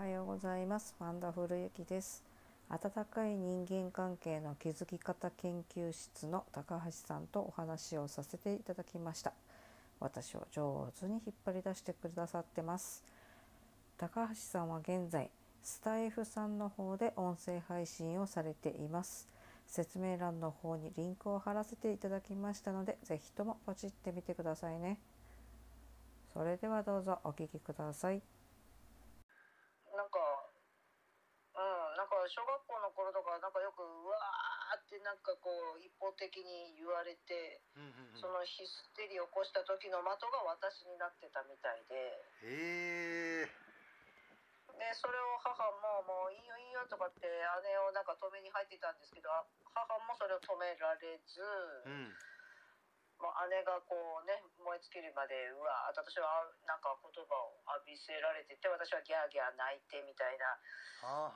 はようございます。ワンダフルゆきです。温かい人間関係の築き方研究室の高橋さんとお話をさせていただきました。私を上手に引っ張り出してくださってます。高橋さんは現在スタイフさんの方で音声配信をされています。説明欄の方にリンクを貼らせていただきましたのでぜひともポチってみてくださいね。それではどうぞお聴きください。なんかうんなんか小学校の頃とかなんかよくうわーってなんかこう一方的に言われて、うんうんうん。そのヒステリーを起こした時の的が私になってたみたいで。へえでそれを母も「もういいよいいよ」とかって姉をなんか止めに入ってたんですけどあ母もそれを止められず、うんもう姉がこうね燃え尽きるまでうわーって私はなんか言葉を浴びせられてて私はギャーギャー泣いてみたいな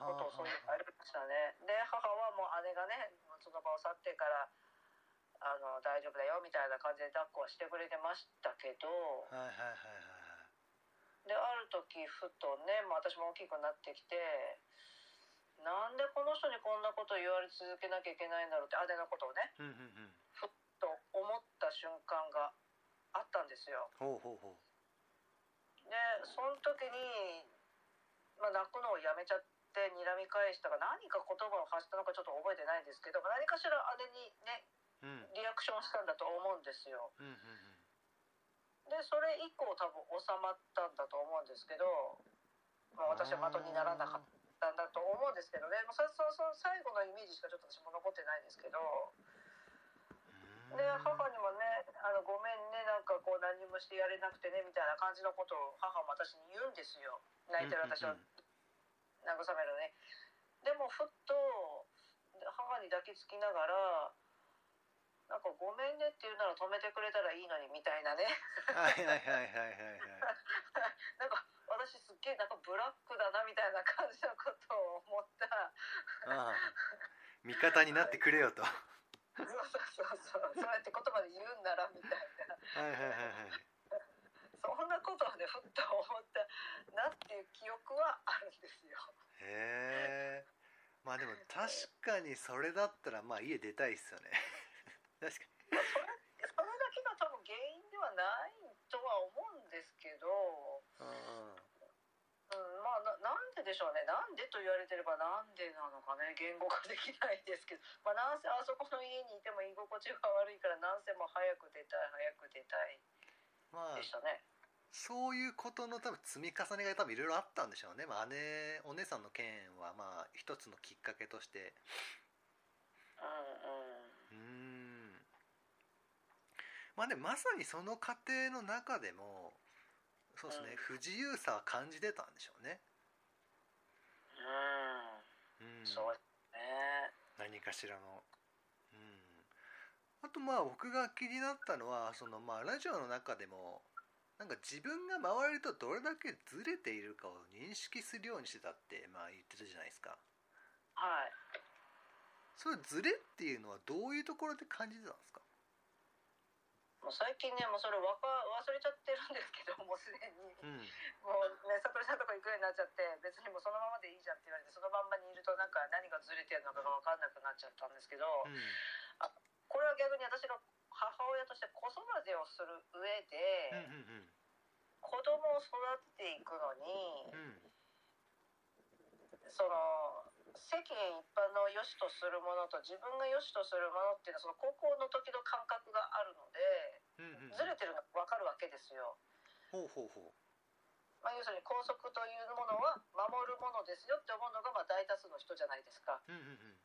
ことをそういうありましたね。で母はもう姉がねその場を去ってからあの大丈夫だよみたいな感じで抱っこはしてくれてましたけどあはいはいはいはいである時ふとね、まあ、私も大きくなってきてなんでこの人にこんなこと言われ続けなきゃいけないんだろうって姉のことをねうんうんうんふっと思った瞬間があったんですよ。ほうほうほでその時に、まあ、泣くのをやめちゃって睨み返したか何か言葉を発したのかちょっと覚えてないんですけど何かしら姉にねううんリアクションしたんだと思うんですよ。うんうんでそれ以降多分収まったんだと思うんですけど、まあ、私は的にならなかったんだと思うんですけどね、まあ、その最後のイメージしかちょっと私も残ってないんですけど。うんで母にもねあの「ごめんねなんかこう何もしてやれなくてね」みたいな感じのことを母も私に言うんですよ。泣いてる私を慰めるね。でもふっと母に抱きつきながら「なんかごめんねって言うなら止めてくれたらいいのに」みたいなね。はいはいはいはいはいはい。なんか私すっげえなんかブラックだなみたいな感じのことを思った。ああ。味方になってくれよと。はそうそうそうそうそうやって言葉で言うんならみたいな。いはいはいはい。そんなことをねふっと思ったなっていう記憶はあるんですよ。へえまあでも確かにそれだったらまあ家出たいっすよね。確かそれそれだけが多分原因ではないとは思うんですけど、にうんうん、まあななんででしょうね。なんでと言われてればなんでなのかね。言語化できないですけど、まあ、なんせあそこの家にいても居心地が悪いからなんせも早く出たい早く出たいまあでしたね。そういうことの多分積み重ねが多分いろいろあったんでしょうね、まあ、姉お姉さんの件はまあ一つのきっかけとして。うんうん。うーん。まあでもまさにその過程の中でもそうですね、うん。不自由さは感じてたんでしょうね、うん。うん、そうですね。何かしらの。うん。あとまあ僕が気になったのはそのまあラジオの中でもなんか自分が周りとどれだけずれているかを認識するようにしてたってまあ言ってたじゃないですか。はい。それズレっていうのはどういうところで感じてたんですか？もう最近ねもうそれわか忘れちゃってるんですけどもうすでに。うん。もうね、悟りさんとこ行くなっちゃって別にもうそのままでいいじゃんって言われてそのまんまにいるとなんか何がずれてるのかが分かんなくなっちゃったんですけど、うん。これは逆に私が母親として子育てをする上で、うんうん子供を育てていくのにうん。うんその世間一般の良しとするものと自分が良しとするものっていうのはその高校の時の感覚があるのでうんうんずれてるのが分かるわけですよ。ほうほうほまあ、要するに校則というものは守るものですよって思うのがまあ大多数の人じゃないですか。ううんうんうん。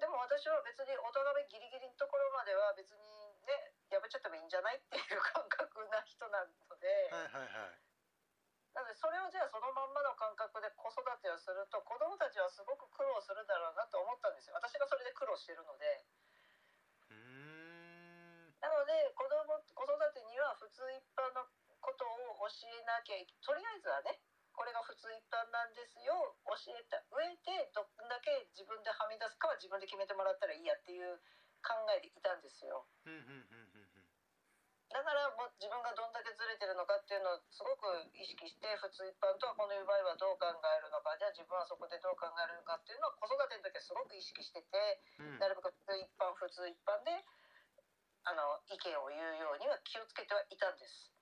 でも私は別に大人めギリギリのところまでは別にねやめちゃってもいいんじゃないっていう感覚な人なので、はいはいはい。なのでそれをじゃあそのまんまの感覚で子育てをすると子供たちはすごく苦労するだろうなと思ったんですよ私がそれで苦労してるのでうーんなので子供子育てには普通一般のことを教えなきゃいとりあえずはねこれが普通一般なんですよ教えた上でどんだけ自分ではみ出すかは自分で決めてもらったらいいやっていう考えでいたんですよ。だからもう自分がどんだけずれてるのかっていうのをすごく意識して普通一般とはこの場合はどう考えるのかじゃあ自分はそこでどう考えるのかっていうのを子育ての時はすごく意識しててうんなるべく普通一般普通一般であの意見を言うようには気をつけてはいたんです。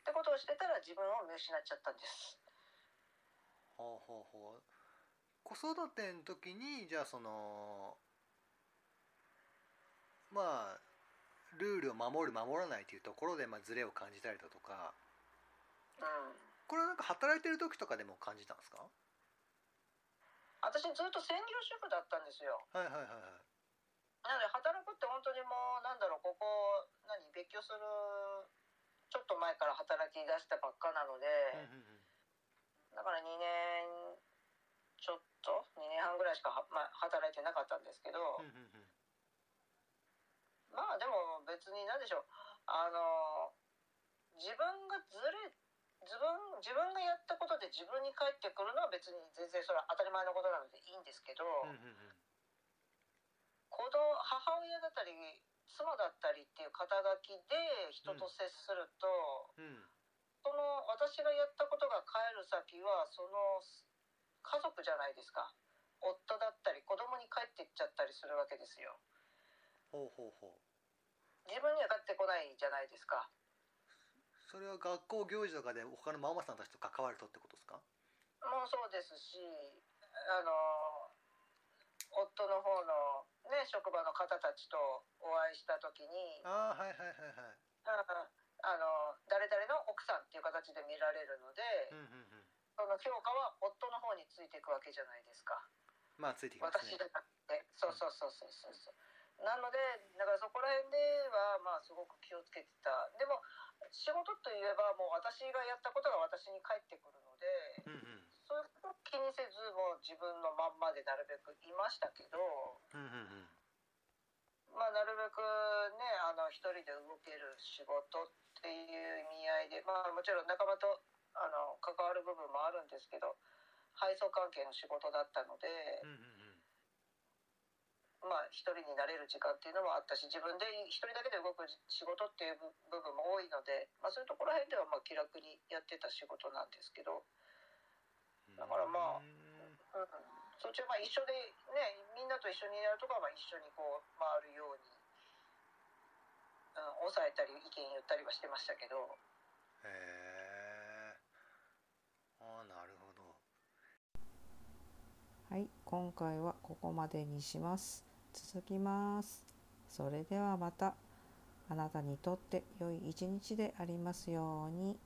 ってことをしてたら自分を見失っちゃったんです。ほうほうほう。子育ての時にじゃあそのまあルールを守る守らないというところで、まあ、ズレを感じたりだとか。うん。これはなんか働いてる時とかでも感じたんですか？私ずっと専業主婦だったんですよ。はいはいはいはい。なので働くって本当にもうなんだろうここ何別居するちょっと前から働き出したばっかなので、だから2年ちょっと2年半ぐらいしかは、まあ、働いてなかったんですけど、まあでも別に何でしょうあの自分がずれ自分自分がやったことで自分に返ってくるのは別に全然それは当たり前のことなのでいいんですけど、子供母親だったり妻だったりっていう肩書きで人と接すると、うん。その私がやったことが帰る先はその家族じゃないですか。夫だったり子供に帰ってっちゃったりするわけですよ。ほうほうほう。自分には帰ってこないじゃないですか。それは学校行事とかで他のママさんたちと関わるとってことですか？もうそうですしあの夫の方のね職場の方たちとお会いした時にああはいはいはいはい。うんあの誰々の奥さんっていう形で見られるので、うんうんうん。その評価は夫の方についていくわけじゃないですか。まあついてきますね。私じゃなくて。そうそうそうそうそう。そうなのでだからそこら辺ではまあすごく気をつけてた。でも仕事といえばもう私がやったことが私に返ってくるのでうん気にせずもう自分のまんまでなるべくいましたけどうんうんうん。まあなるべくねあの一人で動ける仕事っていう意味合いでまあもちろん仲間とあの関わる部分もあるんですけど配送関係の仕事だったので、うんうんうん。まあ一人になれる時間っていうのもあったし自分で一人だけで動く仕事っていう部部分も多いので、まあ、そういうところら辺ではまあ気楽にやってた仕事なんですけど、だからまあうんうん、そっちはまあ一緒でねみんなと一緒にやるとかはまあ一緒にこう回るように、うん、抑えたり意見言ったりはしてましたけど。へえああなるほどはい、今回はここまでにします。続きます。それではまた。あなたにとって良い一日でありますように。